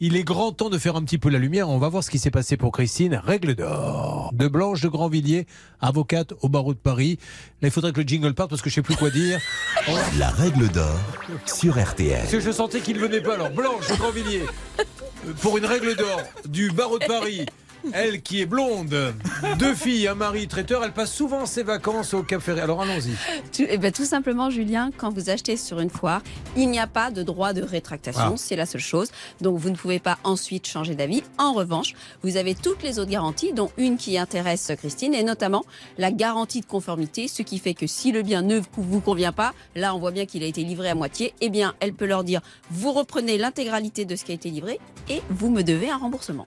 Il est grand temps de faire un petit peu la lumière. On va voir ce qui s'est passé pour Christine. Règle d'or. De Blanche de Grandvilliers, avocate au barreau de Paris. Là, il faudrait que le jingle parte parce que je sais plus quoi dire. La règle d'or sur RTL. Parce que je sentais qu'il venait pas. Alors, Blanche de Grandvilliers, pour une règle d'or du barreau de Paris. Elle qui est blonde, deux filles, un mari traiteur, elle passe souvent ses vacances au Cap Ferré. Alors allons-y. Tout, eh ben, tout simplement, Julien, quand vous achetez sur une foire, il n'y a pas de droit de rétractation, Ah. c'est la seule chose. Donc vous ne pouvez pas ensuite changer d'avis. En revanche, vous avez toutes les autres garanties, dont une qui intéresse Christine, et notamment la garantie de conformité, ce qui fait que si le bien ne vous convient pas, là on voit bien qu'il a été livré à moitié, eh bien elle peut leur dire, vous reprenez l'intégralité de ce qui a été livré et vous me devez un remboursement.